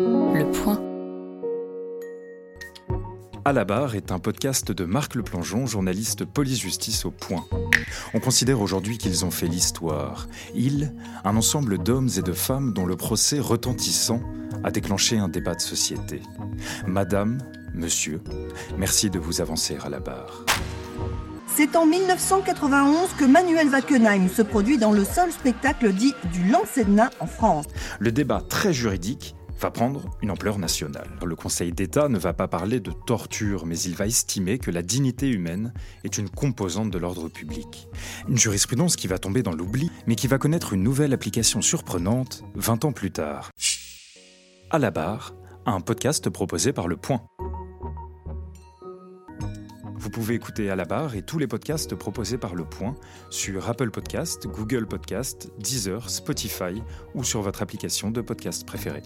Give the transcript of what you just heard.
Le point. À la barre est un podcast de Marc Le Plongeon, journaliste police-justice au Point. On considère aujourd'hui qu'ils ont fait l'histoire. Ils, un ensemble d'hommes et de femmes dont le procès retentissant a déclenché un débat de société. Madame, monsieur, merci de vous avancer à la barre. C'est en 1991 que Manuel Wackenheim se produit dans le seul spectacle dit du lancer de nain en France. Le débat très juridique va prendre une ampleur nationale. Le Conseil d'État ne va pas parler de torture, mais il va estimer que la dignité humaine est une composante de l'ordre public. Une jurisprudence qui va tomber dans l'oubli, mais qui va connaître une nouvelle application surprenante 20 ans plus tard. À la barre, un podcast proposé par Le Point. Vous pouvez écouter à la barre et tous les podcasts proposés par Le Point sur Apple Podcast, Google Podcast, Deezer, Spotify ou sur votre application de podcast préférée.